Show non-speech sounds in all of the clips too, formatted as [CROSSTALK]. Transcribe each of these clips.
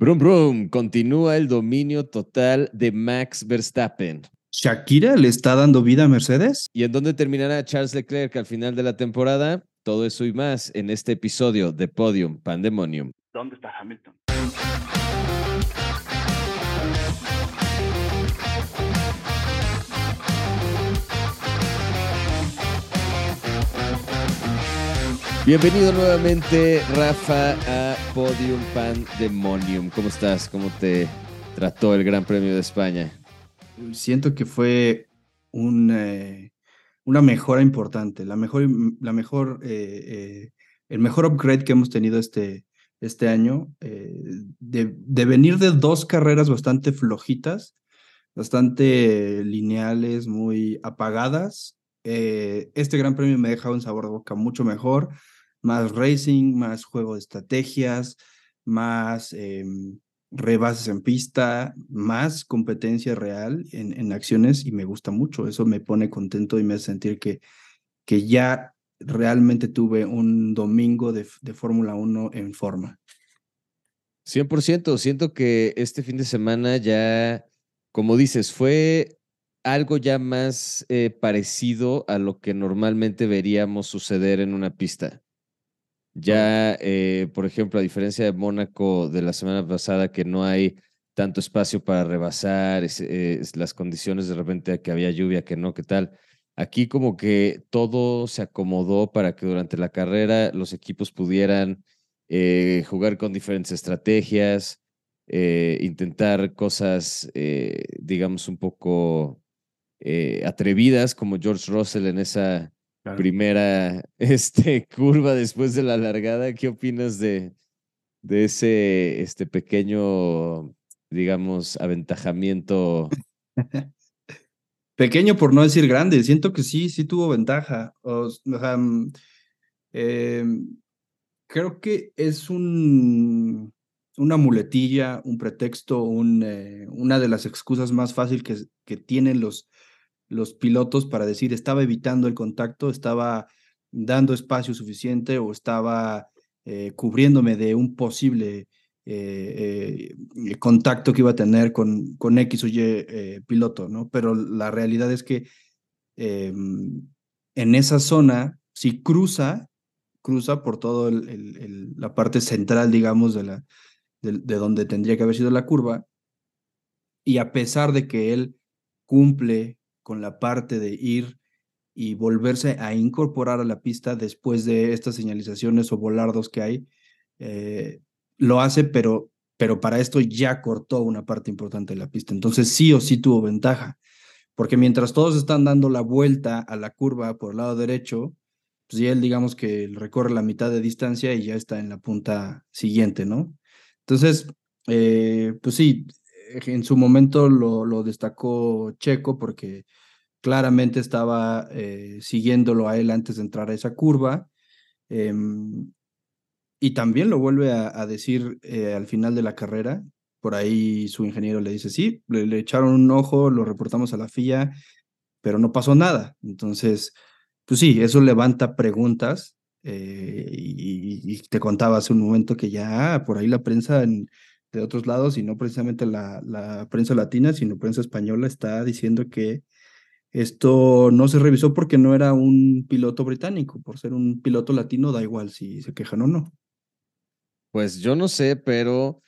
Brum Brum, continúa el dominio total de Max Verstappen. ¿Shakira le está dando vida a Mercedes? ¿Y en dónde terminará Charles Leclerc al final de la temporada? Todo eso y más en este episodio de Podium Pandemonium. ¿Dónde está Hamilton? Bienvenido nuevamente, Rafa, a Podium Pandemonium. ¿Cómo estás? ¿Cómo te trató el Gran Premio de España? Siento que fue eh, una mejora importante, la mejor, la mejor, eh, eh, el mejor upgrade que hemos tenido este, este año, de, de venir de dos carreras bastante flojitas, bastante lineales, muy apagadas. este Gran Premio me ha dejado un sabor de boca mucho mejor más racing, más juego de estrategias, más em, rebases en pista, más competencia real en, en, acciones y me gusta mucho. Eso me pone contento y me hace sentir que, que ya realmente tuve un domingo de, de Fórmula 1 en forma. 100%, siento que este fin de semana ya, como dices, fue algo ya más eh, parecido a lo que normalmente veríamos suceder en una pista. Ya, eh, por ejemplo, a diferencia de Mónaco de la semana pasada, que no hay tanto espacio para rebasar, las condiciones de repente que había lluvia, que no, qué tal. Aquí como que todo se acomodó para que durante la carrera los equipos pudieran eh, jugar con diferentes estrategias, eh, intentar cosas, digamos, un poco atrevidas, como George Russell en esa primera [LAUGHS] este, curva después de la largada. ¿Qué opinas de, de ese este pequeño, digamos, aventajamiento? [LAUGHS] Pequeño por no decir grande, siento que sí, sí tuvo ventaja. O, mm, em, creo que es un, una muletilla, un pretexto, un, eh, una de las excusas más fáciles que, que tienen los, los pilotos para decir estaba evitando el contacto, estaba dando espacio suficiente o estaba eh, cubriéndome de un posible eh, eh, contacto que iba a tener con, con X o Y piloto, ¿no? Pero la realidad es que em, en esa zona, si cruza, cruza por toda la parte central, digamos, de, la, de donde tendría que haber sido la curva, y a pesar de que él cumple con la parte de ir y volverse a incorporar a la pista después de estas señalizaciones o volardos que hay. Eh, lo hace, pero, pero para esto ya cortó una parte importante de la pista. Entonces sí o sí tuvo ventaja, porque mientras todos están dando la vuelta a la curva por el lado derecho, pues ya él digamos que recorre la mitad de distancia y ya está en la punta siguiente, ¿no? Entonces, eh, pues sí, en su momento lo, destacó Checo porque claramente estaba eh, siguiéndolo a él antes de entrar a esa curva. Em, y también lo vuelve a, decir eh, al final de la carrera. Por ahí su ingeniero le dice, sí, le, echaron un ojo, lo reportamos a la FIA, pero no pasó nada. Entonces, pues sí, eso levanta preguntas. Eh, y, te contaba hace un momento que ya por ahí la prensa de otros lados, y no precisamente la, la prensa latina, sino prensa española, está diciendo que esto no se revisó porque no era un piloto británico. Por ser un piloto latino, da igual si se quejan o no. Pues yo no sé, pero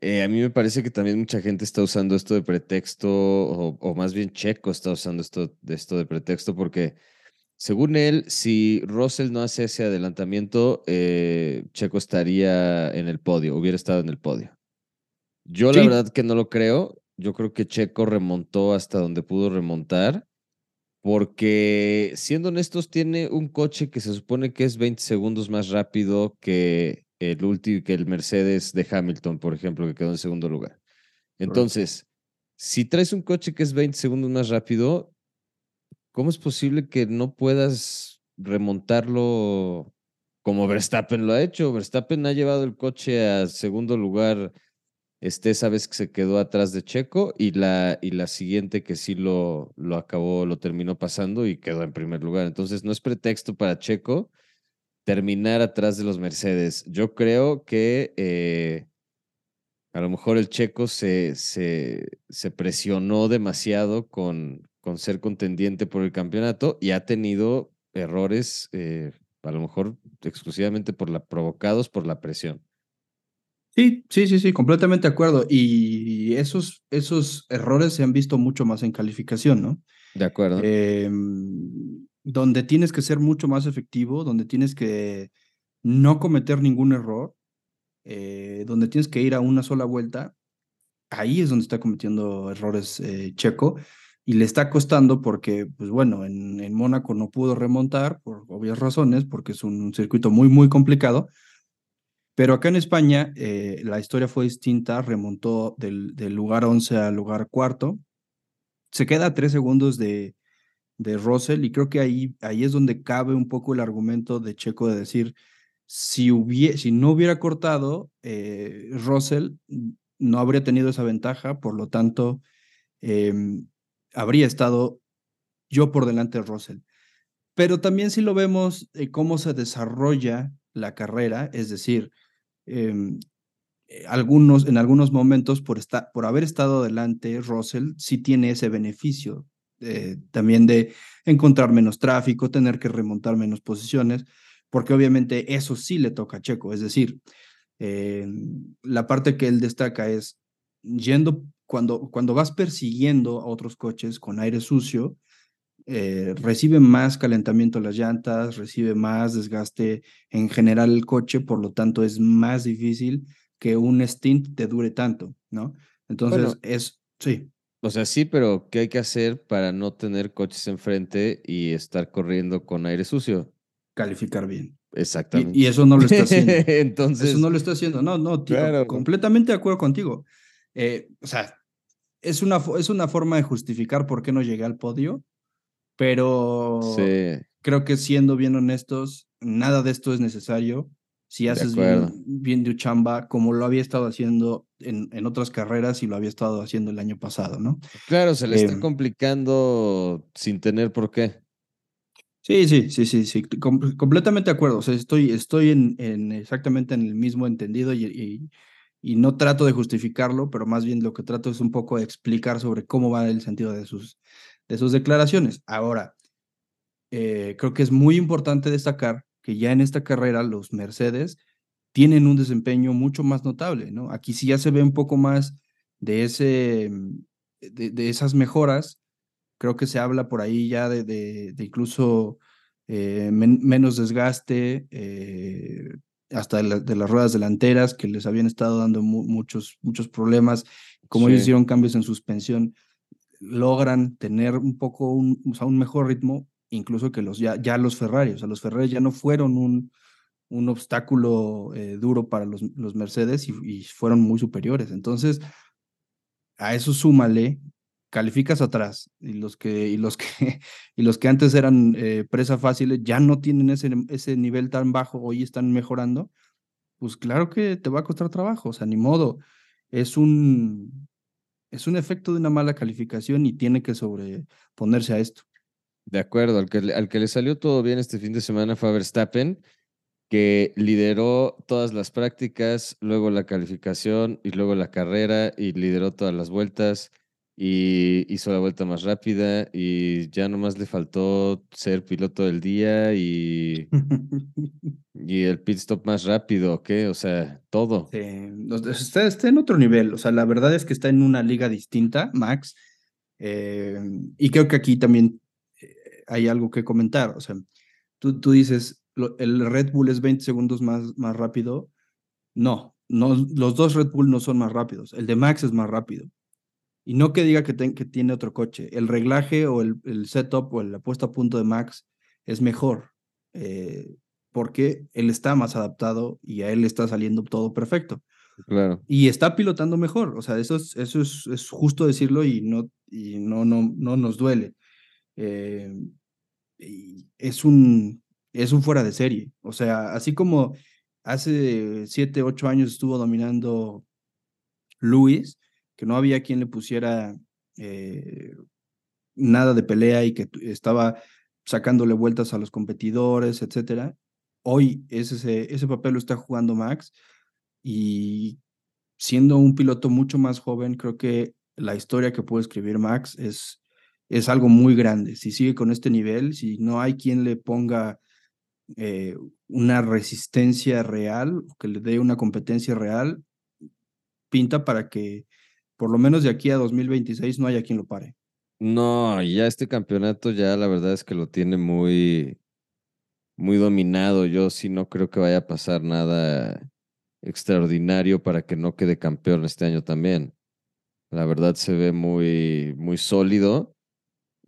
eh, a mí me parece que también mucha gente está usando esto de pretexto, o, más bien Checo está usando esto, esto de pretexto, porque según él, si Russell no hace ese adelantamiento, eh, Checo estaría en el podio, hubiera estado en el podio. Yo la verdad que no lo creo. Yo creo que Checo remontó hasta donde pudo remontar, porque siendo honestos, tiene un coche que se supone que es 20 segundos más rápido que el último, que el Mercedes de Hamilton, por ejemplo, que quedó en segundo lugar. Entonces, si traes un coche que es 20 segundos más rápido, ¿cómo es posible que no puedas remontarlo como Verstappen lo ha hecho? Verstappen ha llevado el coche a segundo lugar este, esa vez que se quedó atrás de Checo y la, y la siguiente que sí lo, lo acabó, lo terminó pasando y quedó en primer lugar. Entonces no es pretexto para Checo terminar atrás de los Mercedes. Yo creo que eh, A lo mejor el checo se, se, se presionó demasiado con, con ser contendiente por el campeonato y ha tenido errores, eh, a lo mejor exclusivamente por la, provocados por la presión. Sí, sí, sí, sí, completamente de acuerdo. Y esos, esos errores se han visto mucho más en calificación, ¿no? De acuerdo. Em, donde tienes que ser mucho más efectivo, donde tienes que no cometer ningún error, eh, donde tienes que ir a una sola vuelta, ahí es donde está cometiendo errores eh, Checo y le está costando porque, pues bueno, en, en, Mónaco no pudo remontar por obvias razones, porque es un, circuito muy, muy complicado. Pero acá en España eh, la historia fue distinta, remontó del, lugar 11 al lugar cuarto, se queda a tres segundos de, de Russell y creo que ahí, ahí es donde cabe un poco el argumento de Checo de decir, si, si no hubiera cortado, eh, Russell no habría tenido esa ventaja, por lo tanto, em, habría estado yo por delante de Russell. Pero también si lo vemos eh, cómo se desarrolla la carrera, es decir, eh, algunos, en algunos momentos por, por haber estado delante, Russell sí tiene ese beneficio también de encontrar menos tráfico, tener que remontar menos posiciones, porque obviamente eso sí le toca a Checo, es decir, eh, la parte que él destaca es yendo, cuando, cuando vas persiguiendo a otros coches con aire sucio, eh, recibe más calentamiento las llantas, recibe más desgaste en general el coche, por lo tanto es más difícil que un stint te dure tanto, ¿no? Entonces es, sí. O sea, sí, pero ¿qué hay que hacer para no tener coches enfrente y estar corriendo con aire sucio? calificar bien. Exactamente. Y, eso no lo está haciendo. [LAUGHS] Entonces. Eso no lo está haciendo. No, no, tío, completamente de acuerdo contigo. Eh, o sea, es una, es una forma de justificar por qué no llegué al podio, pero creo que siendo bien honestos, nada de esto es necesario. Si haces bien, bien de chamba, como lo había estado haciendo en, en, otras carreras y lo había estado haciendo el año pasado, ¿no? Claro, se le está em, complicando sin tener por qué. Sí, sí, sí, sí, sí, completamente de acuerdo. O sea, estoy, estoy en, en exactamente en el mismo entendido y, y, no trato de justificarlo, pero más bien lo que trato es un poco de explicar sobre cómo va el sentido de sus, de sus declaraciones. Ahora, eh, creo que es muy importante destacar que ya en esta carrera los Mercedes tienen un desempeño mucho más notable, ¿no? Aquí sí ya se ve un poco más de, ese, de, de esas mejoras Creo que se habla por ahí ya de, de, incluso eh, menos desgaste, eh, hasta de, las ruedas delanteras que les habían estado dando muchos, muchos problemas. Como ellos hicieron cambios en suspensión, logran tener un poco un, o sea, un mejor ritmo, incluso que los, ya, ya los Ferrari. O sea, los Ferrari ya no fueron un, un obstáculo eh, duro para los, los Mercedes y, fueron muy superiores. Entonces, a eso súmale calificas atrás y los que, y los que, [LAUGHS] y los que antes eran eh, presa fáciles ya no tienen ese, ese nivel tan bajo, hoy están mejorando, pues claro que te va a costar trabajo, o sea, ni modo. Es un, es un efecto de una mala calificación y tiene que sobreponerse a esto. De acuerdo, al que, al que le salió todo bien este fin de semana fue Verstappen, que lideró todas las prácticas, luego la calificación y luego la carrera y lideró todas las vueltas y hizo la vuelta más rápida y ya nomás le faltó ser piloto del día y, [LAUGHS] y el pit stop más rápido, ¿qué? O sea, todo. Sí, está, está, en otro nivel, o sea, la verdad es que está en una liga distinta, Max, eh, y creo que aquí también eh, hay algo que comentar, o sea, tú, tú dices, el Red Bull es 20 segundos más, más rápido, no, no, los dos Red Bull no son más rápidos, el de Max es más rápido y no que diga que, que tiene otro coche. El reglaje o el, el, setup o la puesta a punto de Max es mejor. Eh, porque él está más adaptado y a él le está saliendo todo perfecto. Claro. Y está pilotando mejor. O sea, eso es, eso es, es justo decirlo y no, y no, no, no nos duele. Eh, es, un, es un fuera de serie. O sea, así como hace siete, ocho años estuvo dominando Luis, que no había quien le pusiera eh, nada de pelea y que estaba sacándole vueltas a los competidores, etcétera. Hoy ese, ese papel lo está jugando Max y siendo un piloto mucho más joven, creo que la historia que puede escribir Max es, es algo muy grande. Si sigue con este nivel, si no hay quien le ponga eh, una resistencia real, que le dé una competencia real, pinta para que por lo menos de aquí a 2026 no haya quien lo pare. No, ya este campeonato ya la verdad es que lo tiene muy, muy dominado. Yo sí no creo que vaya a pasar nada extraordinario para que no quede campeón este año también. La verdad se ve muy, muy sólido.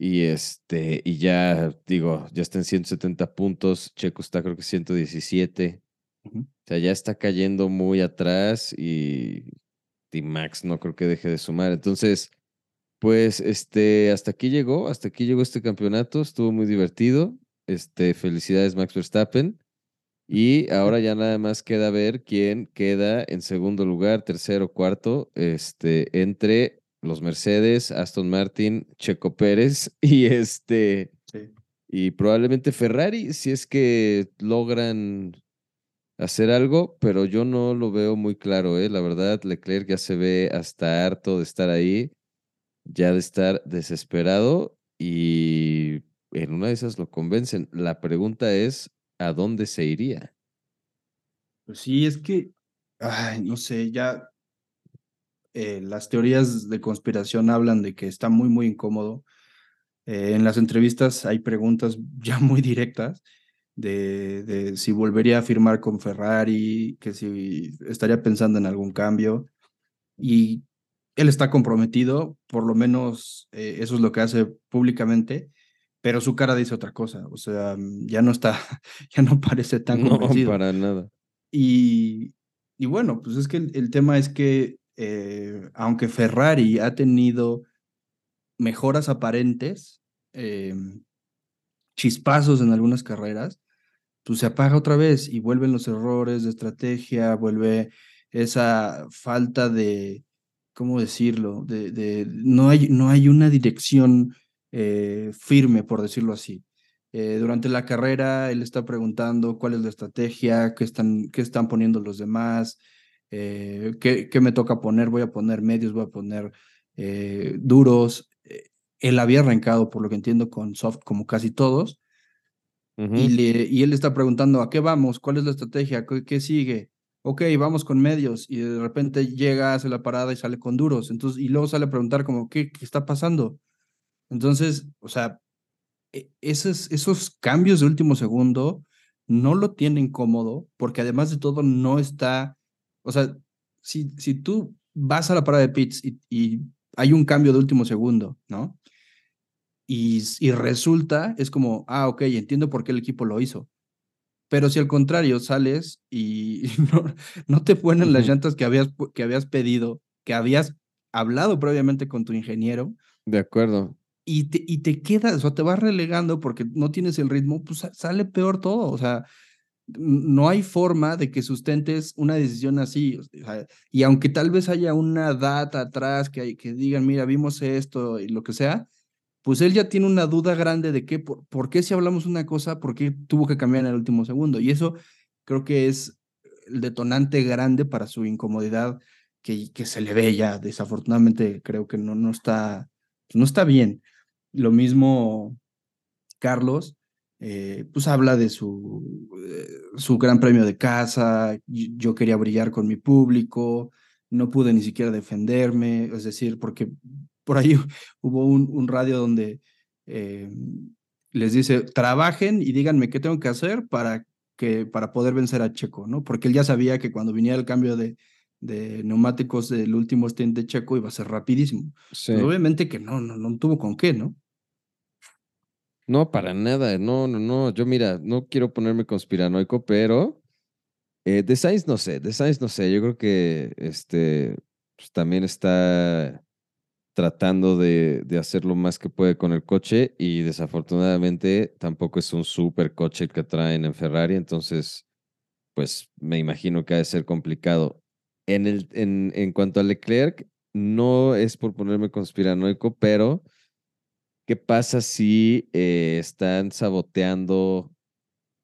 Y este, y ya digo, ya está en 170 puntos. Checo está creo que 117. O sea, ya está cayendo muy atrás y, y Max no creo que deje de sumar. Entonces, pues este, hasta aquí llegó, hasta aquí llegó este campeonato, estuvo muy divertido. Este, felicidades Max Verstappen. Y ahora ya nada más queda ver quién queda en segundo lugar, tercero, cuarto, este, entre los Mercedes, Aston Martin, Checo Pérez [LAUGHS] y este, y probablemente Ferrari, si es que logran hacer algo, pero yo no lo veo muy claro, ¿eh? La verdad, Leclerc ya se ve hasta harto de estar ahí, ya de estar desesperado y en una de esas lo convencen. La pregunta es, ¿a dónde se iría? Pues sí, es que, ay, no sé, ya eh, las teorías de conspiración hablan de que está muy, muy incómodo. Eh, en las entrevistas hay preguntas ya muy directas de, de, si volvería a firmar con Ferrari, que si estaría pensando en algún cambio. Y él está comprometido, por lo menos eh, eso es lo que hace públicamente, pero su cara dice otra cosa, o sea, ya no está, [LAUGHS] ya no parece tan no, para nada. Y, y bueno, pues es que el, tema es que eh, aunque Ferrari ha tenido mejoras aparentes, eh, chispazos en algunas carreras, se apaga otra vez y vuelven los errores de estrategia, vuelve esa falta de, ¿cómo decirlo? De, no, hay, no hay una dirección eh, firme, por decirlo así. Eh, durante la carrera, él está preguntando cuál es la estrategia, qué están, qué están poniendo los demás, eh, qué, me toca poner, voy a poner medios, voy a poner duros. Él había arrancado, por lo que entiendo, con soft como casi todos. Y, le, y, él está preguntando, ¿a qué vamos? ¿Cuál es la estrategia? ¿Qué, ¿Qué, sigue? Ok, vamos con medios. Y de repente llega, hace la parada y sale con duros. Entonces, y luego sale a preguntar como, ¿qué, qué está pasando? Entonces, o sea, e, esos, esos cambios de último segundo no lo tienen cómodo porque además de todo no está, o sea, si, si tú vas a la parada de pits y, hay un cambio de último segundo, ¿no? Y, y, resulta, es como, ah, ok, entiendo por qué el equipo lo hizo. Pero si al contrario sales y [LAUGHS] no, no te ponen las llantas que habías, que habías pedido, que habías hablado previamente con tu ingeniero. De acuerdo y te, y te quedas, o te vas relegando porque no tienes el ritmo, pues sale peor todo. O sea, no hay forma de que sustentes una decisión así. y aunque tal vez haya una data atrás que, hay, que digan, mira, vimos esto y lo que sea, pues él ya tiene una duda grande de qué, por, por qué si hablamos una cosa, por qué tuvo que cambiar en el último segundo. Y eso creo que es el detonante grande para su incomodidad que, que se le ve ya. Desafortunadamente creo que no, no, está, no está bien. Lo mismo Carlos, eh, pues habla de su, eh, su gran premio de casa, yo quería brillar con mi público, no pude ni siquiera defenderme, es decir, porque por ahí [LAUGHS] hubo un, un radio donde eh, les dice, trabajen y díganme qué tengo que hacer para, que, para poder vencer a Checo, ¿no? Porque él ya sabía que cuando viniera el cambio de, de neumáticos del último stint de Checo iba a ser rapidísimo. obviamente que no, no, no tuvo con qué, ¿no? No, para nada, no, no, no. Yo mira, no quiero ponerme conspiranoico, pero eh, de Sainz no sé, de Sainz no sé. Yo creo que este pues, también está tratando de, de, hacer lo más que puede con el coche y desafortunadamente tampoco es un super coche el que traen en Ferrari, entonces pues me imagino que ha de ser complicado. En, el, en, en cuanto a Leclerc, no es por ponerme conspiranoico, pero ¿qué pasa si eh, están saboteando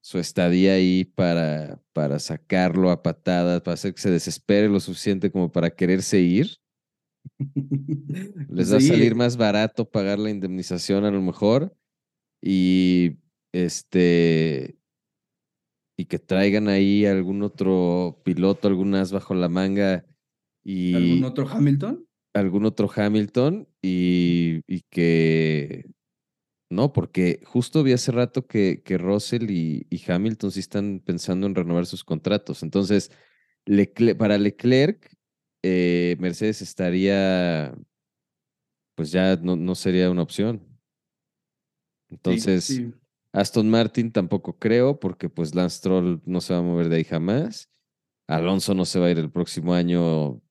su estadía ahí para, para sacarlo a patadas, para hacer que se desespere lo suficiente como para quererse ir. [LAUGHS] Les va a salir más barato pagar la indemnización a lo mejor y este y que traigan ahí algún otro piloto, algún as bajo la manga y algún otro Hamilton, algún otro Hamilton y, y que no, porque justo vi hace rato que, que Russell y, Hamilton sí están pensando en renovar sus contratos. Entonces, para Leclerc, eh, Mercedes estaría, pues ya no, no sería una opción. Entonces, Aston Martin tampoco creo, porque pues Lance Stroll no se va a mover de ahí jamás. Alonso no se va a ir el próximo año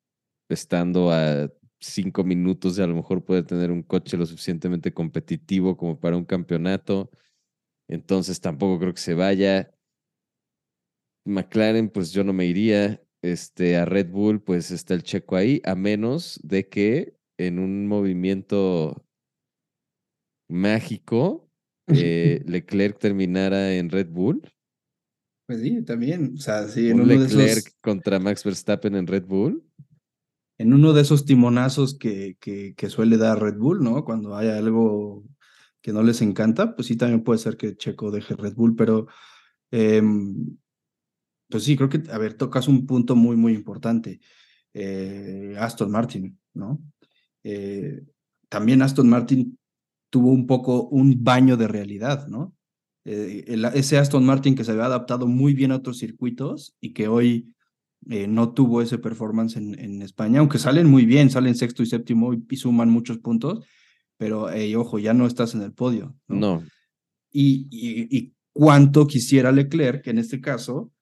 estando a cinco minutos de a lo mejor puede tener un coche lo suficientemente competitivo como para un campeonato. Entonces tampoco creo que se vaya. McLaren, pues yo no me iría. Este, a Red Bull, pues está el checo ahí, a menos de que en un movimiento mágico eh, [LAUGHS] Leclerc terminara en Red Bull. Pues sí, también. O sea, sí, en Leclerc contra Max Verstappen en Red Bull en uno de esos timonazos que, que, suele dar Red Bull, ¿no? Cuando hay algo que no les encanta, pues sí, también puede ser que Checo deje Red Bull, pero em, pues sí, creo que, a ver, tocas un punto muy, muy importante. Eh, Aston Martin, ¿no? Eh, también Aston Martin tuvo un poco un baño de realidad, ¿no? Eh, ese Aston Martin que se había adaptado muy bien a otros circuitos y que hoy eh, no tuvo ese performance en, en, España, aunque salen muy bien, salen sexto y séptimo y, suman muchos puntos, pero ojo, ya no estás en el podio. No. Y, y, cuánto quisiera Leclerc, en este caso,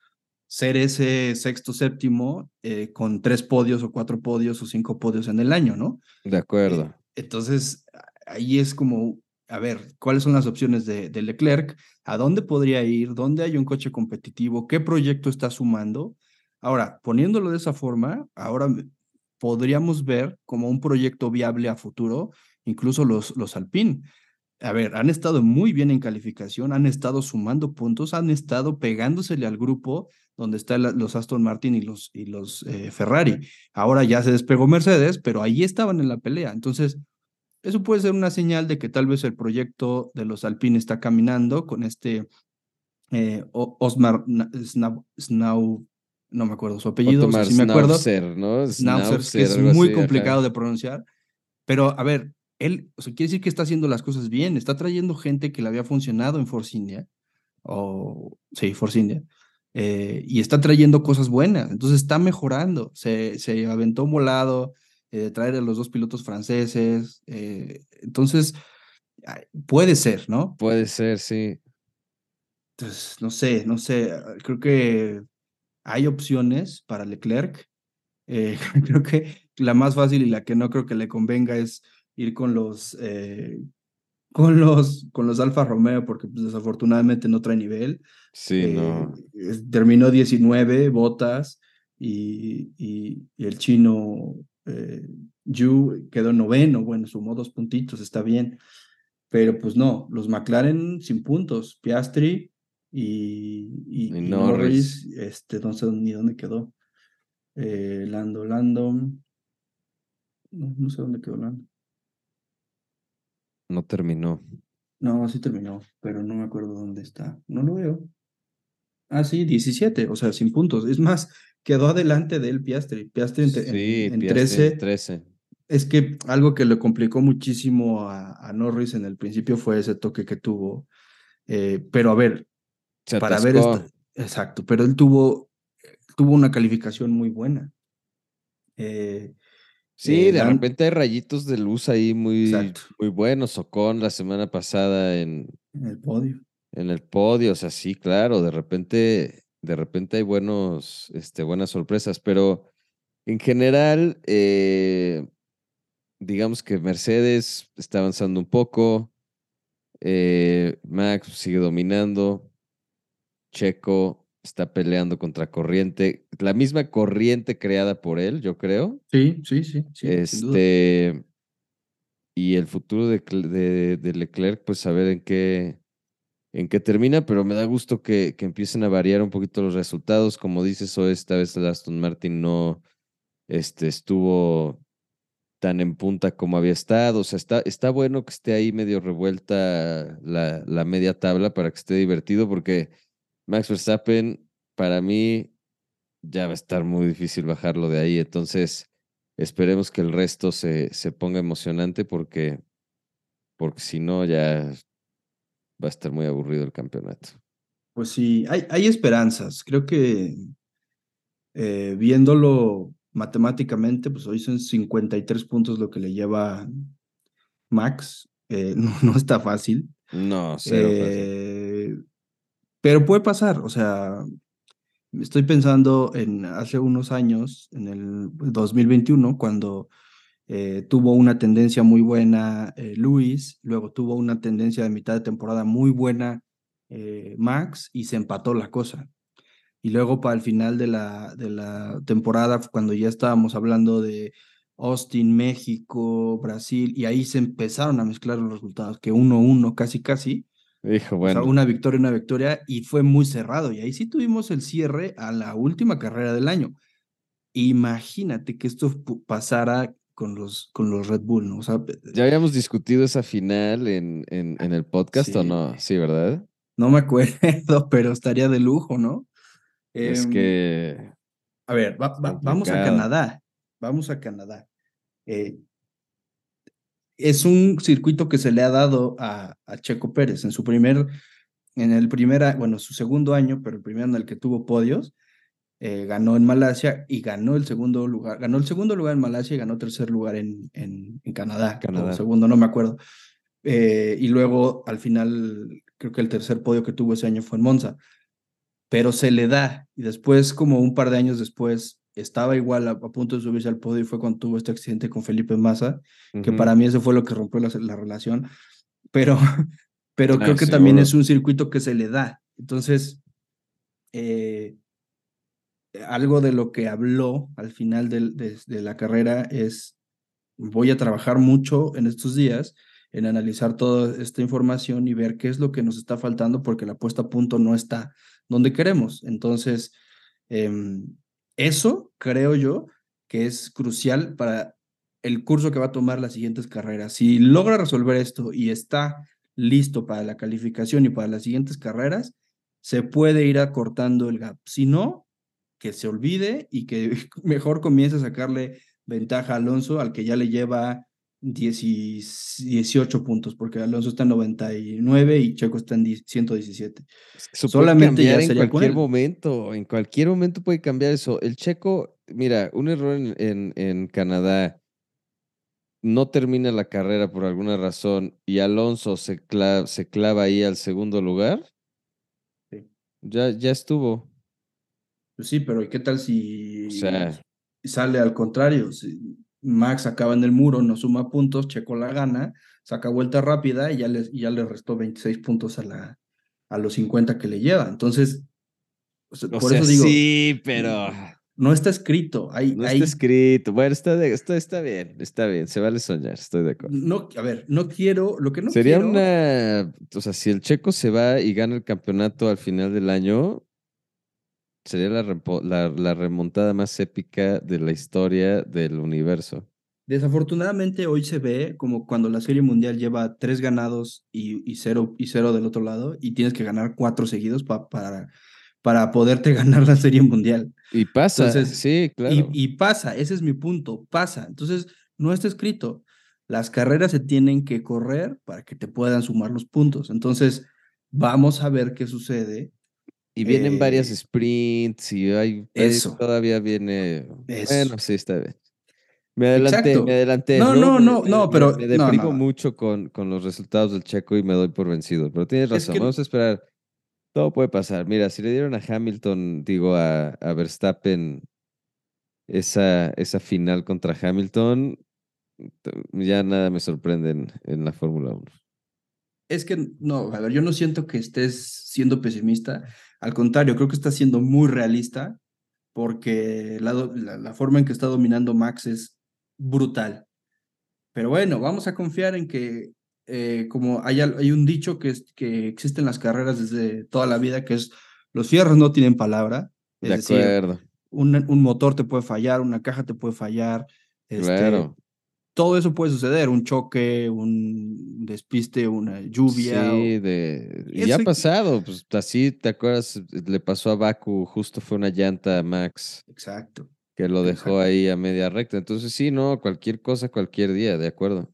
ser ese sexto, séptimo eh, con tres podios o cuatro podios o cinco podios en el año, ¿no? De acuerdo. Eh, entonces, ahí es como, a ver, ¿cuáles son las opciones de, de Leclerc? ¿A dónde podría ir? ¿Dónde hay un coche competitivo? ¿Qué proyecto está sumando? Ahora, poniéndolo de esa forma, ahora podríamos ver como un proyecto viable a futuro, incluso los, los Alpine. A ver, han estado muy bien en calificación, han estado sumando puntos, han estado pegándosele al grupo donde están los Aston Martin y los, y los eh, Ferrari. Ahora ya se despegó Mercedes, pero ahí estaban en la pelea. Entonces, eso puede ser una señal de que tal vez el proyecto de los Alpine está caminando con este eh, Osmar Snau, no me acuerdo su apellido, o si me acuerdo. ¿no? que es muy complicado de pronunciar. Pero, a ver, él, o sea, quiere decir que está haciendo las cosas bien, está trayendo gente que le había funcionado en Force India, o sí, Force India, eh, y está trayendo cosas buenas, entonces está mejorando, se, se aventó un volado, eh, traer a los dos pilotos franceses, eh, entonces puede ser, ¿no? Puede ser, sí. Entonces, no sé, no sé, creo que hay opciones para Leclerc. [LAUGHS] Creo que la más fácil y la que no creo que le convenga es ir con los, eh, con los, con los Alfa Romeo, porque pues, desafortunadamente no trae nivel. Sí, no. Eh, terminó 19 botas y, y, el chino Yu quedó noveno, bueno, sumó dos puntitos, está bien. Pero pues no, los McLaren sin puntos. Piastri y, y, Norris. este, no sé ni dónde quedó. Eh, Lando, Lando. No, sé dónde quedó Lando. No terminó. No, sí terminó, pero no me acuerdo dónde está. No lo veo. Ah, sí, 17, o sea, sin puntos. Es más, quedó adelante del Piastri. Piastri en, 13, 13. Es que algo que le complicó muchísimo a, a, Norris en el principio fue ese toque que tuvo. Eh, pero a ver, para ver esto. Exacto, pero él tuvo, tuvo una calificación muy buena. Eh, sí, eh, de repente hay rayitos de luz ahí muy, muy buenos. Ocon la semana pasada en, en el podio. En el podio, o sea, sí, claro, de repente, de repente hay buenos, este, buenas sorpresas, pero en general, eh, digamos que Mercedes está avanzando un poco, Max sigue dominando, Checo está peleando contra corriente, la misma corriente creada por él, yo creo. Sí, sí, sí. este, y el futuro de, de, Leclerc, pues a ver en qué, en qué termina, pero me da gusto que, que empiecen a variar un poquito los resultados. Como dices, o esta vez el Aston Martin no este, estuvo tan en punta como había estado. O sea, está, está bueno que esté ahí medio revuelta la, la media tabla para que esté divertido, porque Max Verstappen, para mí, ya va a estar muy difícil bajarlo de ahí. Entonces, esperemos que el resto se, se ponga emocionante porque, porque si no, ya va a estar muy aburrido el campeonato. Pues sí, hay, hay esperanzas. Creo que eh, viéndolo matemáticamente, pues hoy son 53 puntos lo que le lleva Max. Eh, [LAUGHS] no, no, está fácil. No, cero eh, Pero puede pasar, o sea, estoy pensando en hace unos años, en el 2021, cuando eh, tuvo una tendencia muy buena Luis, luego tuvo una tendencia de mitad de temporada muy buena Max y se empató la cosa. Y luego para el final de la, de la temporada, cuando ya estábamos hablando de Austin, México, Brasil, y ahí se empezaron a mezclar los resultados, que uno uno, casi casi. Dijo, bueno. una victoria, una victoria, y fue muy cerrado. Y ahí sí tuvimos el cierre a la última carrera del año. Imagínate que esto pasara con los, con los Red Bull, ¿no? O sea, ya habíamos discutido esa final en, en, en el podcast, ¿o no? Sí, ¿verdad? No me acuerdo, [LAUGHS] pero estaría de lujo, ¿no? es em, que. A ver, vamos a Canadá. Vamos a Canadá. Eh, es un circuito que se le ha dado a, Checo Pérez en su primer, en el primer, bueno, su segundo año, pero el primero en el que tuvo podios, eh, ganó en Malasia y ganó el segundo lugar, ganó el segundo lugar en Malasia y ganó tercer lugar en, en, Canadá, Canadá. segundo, no me acuerdo. Eh, y luego al final, creo que el tercer podio que tuvo ese año fue en Monza pero se le da. Y después, como un par de años después, estaba igual a, punto de subirse al podio y fue cuando tuvo este accidente con Felipe Massa, que para mí eso fue lo que rompió la, relación. Pero, [LAUGHS] pero creo que también es un circuito que se le da. Entonces, eh, algo de lo que habló al final de, de la carrera es, voy a trabajar mucho en estos días en analizar toda esta información y ver qué es lo que nos está faltando porque la puesta a punto no está donde queremos. Entonces, em, eso creo yo que es crucial para el curso que va a tomar las siguientes carreras. Si logra resolver esto y está listo para la calificación y para las siguientes carreras, se puede ir acortando el gap. Si no, que se olvide y que [LAUGHS] mejor comience a sacarle ventaja a Alonso, al que ya le lleva 18 puntos, porque Alonso está en 99 y Checo está en 117. Solamente ya en cualquier momento, en cualquier momento puede cambiar eso. El Checo, mira, un error en, en, Canadá no termina la carrera por alguna razón y Alonso se clava, se clava ahí al segundo lugar. Ya, ya estuvo. Pues sí, pero ¿y qué tal si sale al contrario? Si Max acaba en el muro, no suma puntos, Checo la gana, saca vuelta rápida y ya le, ya le restó 26 puntos a, la, a los 50 que le lleva. Entonces, por eso digo. Sí, pero. No está escrito. Hay, no está escrito. Bueno, está, está, bien, está bien. Se vale soñar, estoy de acuerdo. No, a ver, no quiero. Lo que no Sería una. O sea, si el checo se va y gana el campeonato al final del año, Sería la, la, remontada más épica de la historia del universo. Desafortunadamente hoy se ve como cuando la Serie Mundial lleva tres ganados y, y, cero, y cero del otro lado y tienes que ganar cuatro seguidos para, para poderte [LAUGHS] ganar la Serie Mundial. Y pasa, sí, claro. Y, y, pasa, ese es mi punto, pasa. Entonces, no está escrito. Las carreras se tienen que correr para que te puedan sumar los puntos. Entonces, vamos a ver qué sucede y vienen varias eh, sprints y hay eso. todavía viene. Bueno, sí, está bien. Me adelanté, me adelanté. No, no, no, no, pero. Me, deprimo mucho con, con los resultados del checo y me doy por vencido. Pero tienes razón, vamos a esperar. Todo puede pasar. Mira, si le dieron a Hamilton, digo, a, a Verstappen esa, esa final contra Hamilton, ya nada me sorprende en, en la Fórmula 1. Es que, no, a ver, yo no siento que estés siendo pesimista. Al contrario, creo que está siendo muy realista porque la, la, forma en que está dominando Max es brutal. Pero bueno, vamos a confiar en que eh, como hay, hay un dicho que, es, que existe en las carreras desde toda la vida, que es los fierros no tienen palabra. Es de acuerdo. un, un, motor te puede fallar, una caja te puede fallar. Este, claro. Todo eso puede suceder, un choque, un despiste, una lluvia. Sí, de... y ha pasado, pues así, ¿te acuerdas? Le pasó a Baku, justo fue una llanta a Max. Exacto. Que lo dejó ahí a media recta. Entonces sí, no, cualquier cosa, cualquier día, de acuerdo.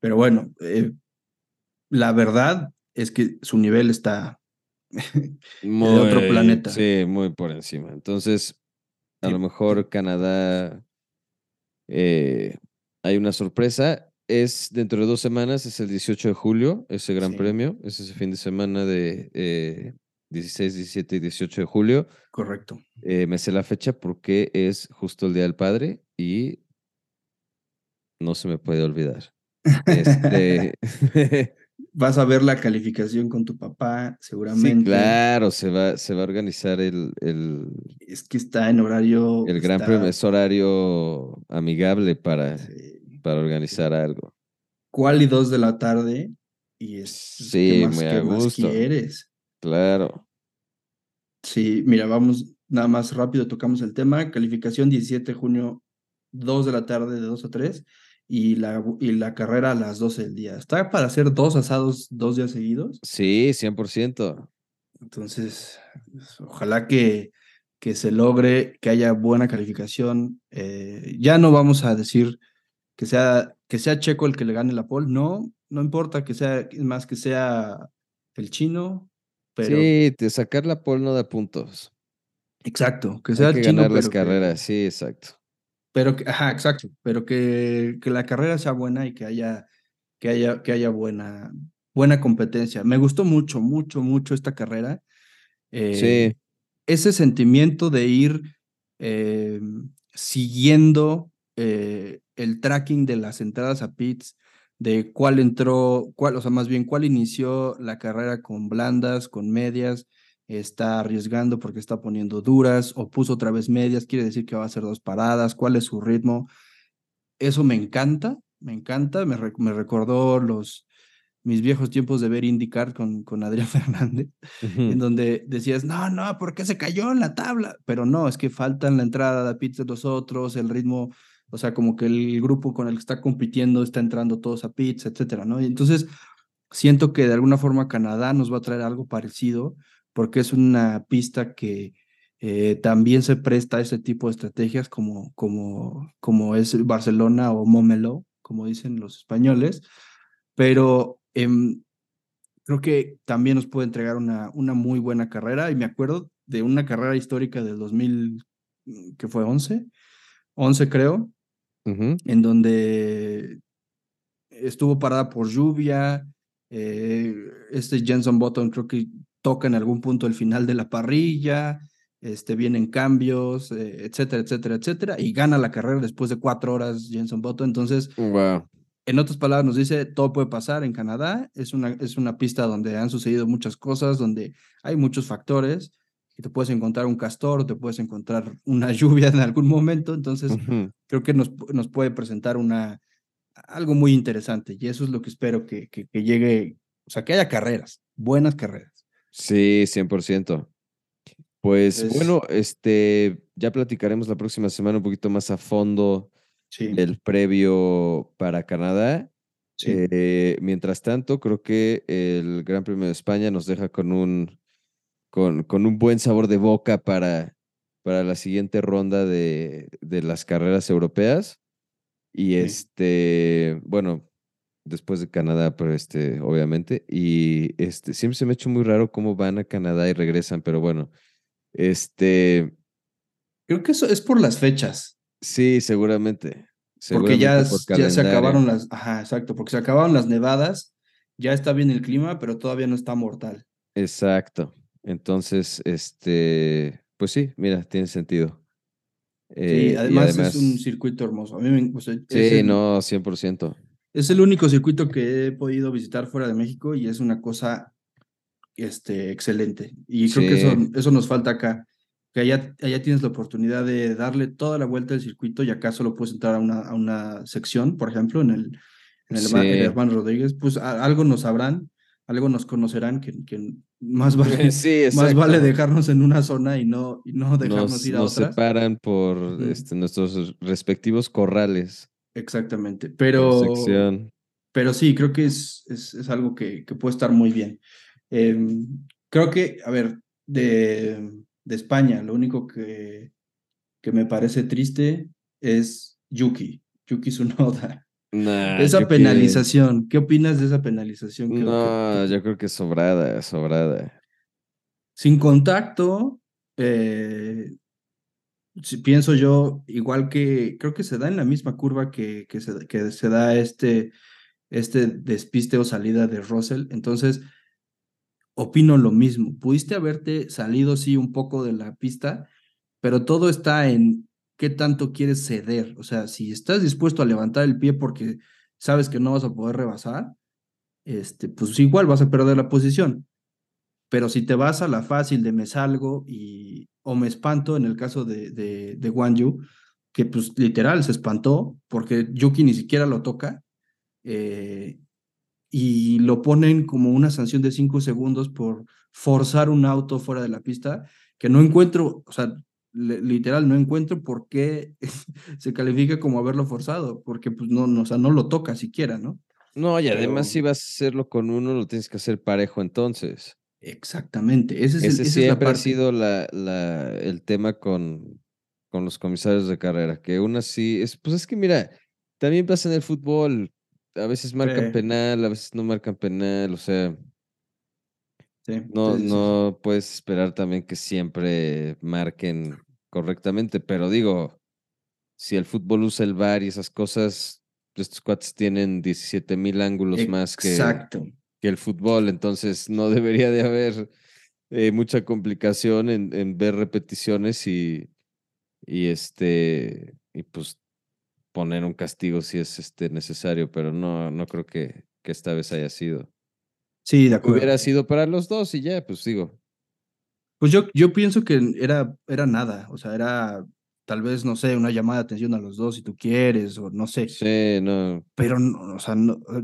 Pero bueno, eh, la verdad es que su nivel está [LAUGHS] muy, de otro planeta. Sí, muy por encima. Entonces, a lo mejor Canadá eh, hay una sorpresa. Es dentro de dos semanas, es el 18 de julio, ese gran premio. Es ese fin de semana de 16, eh, 17 y 18 de julio. Correcto. me sé la fecha porque es justo el Día del Padre y no se me puede olvidar. Este... [LAUGHS] Vas a ver la calificación con tu papá, seguramente. Sí, claro, se va, se va a organizar el, el... Es que está en horario... El Gran Premio es horario amigable para, para organizar algo. ¿Cuál y dos de la tarde? Y es... Sí, más, muy a gusto. quieres? Claro. Sí, mira, vamos nada más rápido, tocamos el tema. Calificación 17 de junio, 2 de la tarde, de 2 a 3 y la, y la carrera a las 12 del día. ¿Está para hacer dos asados dos días seguidos? Sí, 100%. Entonces, ojalá que, que se logre, que haya buena calificación. Eh, ya no vamos a decir que sea, que sea Checo el que le gane la pole, no, no importa que sea, más que sea el chino. Pero... Sí, de sacar la pole no da puntos. Exacto, que sea que el chino. Ganar las carreras, sí, exacto. Pero, ajá, exacto, pero que, que la carrera sea buena y que haya, que haya, que haya buena, buena competencia. Me gustó mucho, mucho, mucho esta carrera. sí. Eh, ese sentimiento de ir eh, siguiendo eh, el tracking de las entradas a pits, de cuál entró, cuál, o sea, más bien cuál inició la carrera con blandas, con medias, está arriesgando porque está poniendo duras o puso otra vez medias, quiere decir que va a hacer dos paradas, cuál es su ritmo. Eso me encanta, me encanta, me, me recordó los, mis viejos tiempos de ver IndyCar con, con Adrián [LAUGHS] Fernández, en donde decías, no, no, ¿por qué se cayó en la tabla? Pero no, es que faltan la entrada de pits de los otros, el ritmo, o sea, como que el grupo con el que está compitiendo está entrando todos a pits, etcétera, ¿no? Y entonces siento que de alguna forma Canadá nos va a traer algo parecido, porque es una pista que eh, también se presta a ese tipo de estrategias como, como, como es Barcelona o Momelo, como dicen los españoles, pero em, creo que también nos puede entregar una, una muy buena carrera y me acuerdo de una carrera histórica del 2000, mm, que fue 11, 11 creo, en donde estuvo parada por lluvia, eh, este Jenson Button creo que toca en algún punto el final de la parrilla, este, vienen cambios, eh, etcétera, etcétera, etcétera, y gana la carrera después de cuatro horas Jenson Button. Entonces, en otras palabras, nos dice, todo puede pasar en Canadá, es una, es una pista donde han sucedido muchas cosas, donde hay muchos factores, y te puedes encontrar un castor, te puedes encontrar una [LAUGHS] lluvia en algún momento, entonces creo que nos, nos puede presentar una, algo muy interesante, y eso es lo que espero que, que, que llegue, o sea, que haya carreras, buenas carreras. Sí, 100%. Pues bueno, este, ya platicaremos la próxima semana un poquito más a fondo del previo para Canadá. Eh, mientras tanto, creo que el Gran Premio de España nos deja con un, con, con un buen sabor de boca para, para la siguiente ronda de, de las carreras europeas. Y este, bueno, después de Canadá, pero este, obviamente. Y este, siempre se me ha hecho muy raro cómo van a Canadá y regresan, pero bueno, este. Creo que eso es por las fechas. Sí, seguramente. porque ya, ya se acabaron las, ajá, exacto, porque se acabaron las nevadas, ya está bien el clima, pero todavía no está mortal. Exacto. Entonces, este, pues sí, mira, tiene sentido. sí, eh, además, es un circuito hermoso. A mí me, sí, no, 100%. Es el único circuito que he podido visitar fuera de México y es una cosa este, excelente. Y creo que eso, eso nos falta acá. Que allá, allá tienes la oportunidad de darle toda la vuelta al circuito y acá solo puedes entrar a una, a una sección, por ejemplo, en el, en el, el hermano Rodríguez, pues algo nos sabrán, algo nos conocerán que, que más vale, [LAUGHS] [LAUGHS] más vale dejarnos en una zona y no, y no dejarnos ir a nos otra. Nos separan por este, nuestros respectivos corrales. Exactamente, pero, pero sí, creo que es, es, es algo que, que, puede estar muy bien. Em, creo que, a ver, de, de España, lo único que, que me parece triste es Yuki, Yuki Tsunoda esa penalización, ¿qué opinas de esa penalización? no, yo creo que sobrada, sobrada. Sin contacto, eh, pienso yo, igual que creo que se da en la misma curva que, que, se, que se da este, este despiste o salida de Russell. Entonces, opino lo mismo. Pudiste haberte salido, sí, un poco de la pista, pero todo está en qué tanto quieres ceder. O sea, si estás dispuesto a levantar el pie porque sabes que no vas a poder rebasar, este, pues igual vas a perder la posición. Pero si te vas a la fácil de me salgo y, o me espanto, en el caso de, de, de Yu, que pues literal se espantó porque Yuki ni siquiera lo toca, eh, y lo ponen como una sanción de cinco segundos por forzar un auto fuera de la pista, que no encuentro, o sea, literal, no encuentro por qué [LAUGHS] se califica como haberlo forzado, porque pues no, no, o sea, no lo toca siquiera, ¿no? No, y además si vas a hacerlo con uno, lo tienes que hacer parejo entonces. Exactamente, ese, es el, siempre ha sido la, la, el tema con, con los comisarios de carrera, que una sí, es, pues es que mira, también pasa en el fútbol, a veces marcan penal, a veces no marcan penal, o sea, no, no puedes esperar también que siempre marquen correctamente, pero digo, si el fútbol usa el VAR y esas cosas, estos cuates tienen 17 mil ángulos más que, que, el fútbol, entonces no [LAUGHS] debería de haber eh, mucha complicación en, en, ver repeticiones y, y este y pues poner un castigo si es este necesario, pero no, no creo que, que esta vez haya sido. Sí, de acuerdo. Hubiera sido para los dos y ya, pues digo, pues yo, yo pienso que era, era nada, o sea, era tal vez, no sé, una llamada de atención a los dos si tú quieres, o no sé. Sí, no. Pero, no, o sea, no, a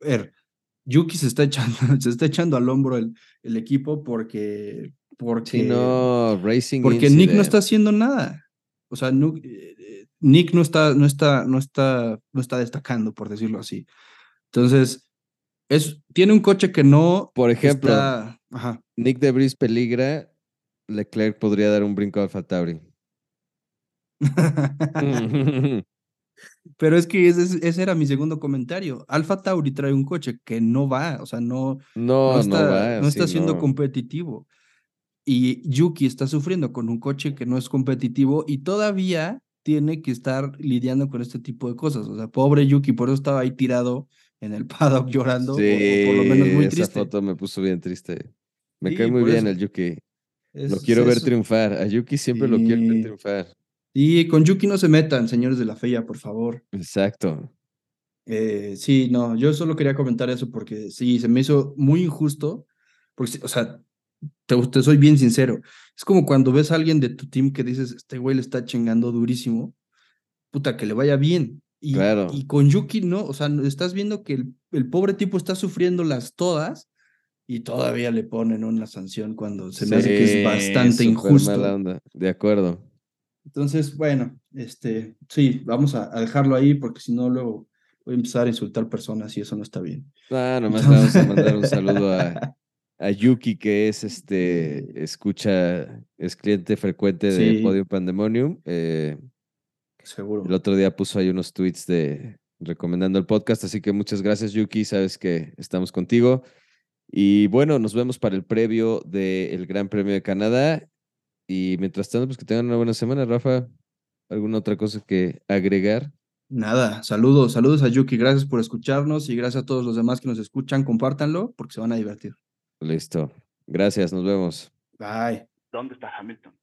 ver, Yuki se está echando, [LAUGHS] se está echando al hombro el, el equipo porque, porque, sí, no, Racing porque Nick no está haciendo nada. O sea, no, eh, Nick no está, no está, no está, no está destacando, por decirlo así. Entonces, es, tiene un coche que no. Por ejemplo, ajá. Nick Debris peligra, Leclerc podría dar un brinco a Alfa Tauri. [LAUGHS] Pero es que ese, era mi segundo comentario. Alfa Tauri trae un coche que no va, o sea, no, no, está, no, está siendo competitivo. Y Yuki está sufriendo con un coche que no es competitivo y todavía tiene que estar lidiando con este tipo de cosas. O sea, pobre Yuki, por eso estaba ahí tirado en el paddock llorando, sí, por lo menos muy triste. Esa foto me puso bien triste. Me cae muy bien el Yuki. lo quiero ver triunfar. A Yuki siempre lo quiero ver triunfar. Y con Yuki no se metan, señores de la feya, por favor. Exacto. Eh, sí, no, yo solo quería comentar eso porque sí, se me hizo muy injusto. Porque, o sea, te, te, soy bien sincero. Es como cuando ves a alguien de tu team que dices, este güey le está chingando durísimo. Puta, que le vaya bien. Y, claro. y con Yuki no, o sea, estás viendo que el, el pobre tipo está sufriendo las todas y todavía le ponen una sanción cuando se me hace que es bastante injusto. De acuerdo. Entonces, bueno, este, sí, vamos a, dejarlo ahí porque si no luego voy a empezar a insultar personas y eso no está bien. Ah, nomás vamos a mandar un saludo a, [LAUGHS] a, Yuki, que es este, escucha, es cliente frecuente de Podium Pandemonium. Eh, Seguro. El otro día puso ahí unos tweets de recomendando el podcast, así que muchas gracias, Yuki. Sabes que estamos contigo. Y bueno, nos vemos para el previo del Gran Premio de Canadá. Y mientras tanto, pues que tengan una buena semana, Rafa. ¿Alguna otra cosa que agregar? Nada, saludos, saludos a Yuki, gracias por escucharnos y gracias a todos los demás que nos escuchan, compártanlo porque se van a divertir. Listo, gracias, nos vemos. Bye. ¿Dónde está Hamilton?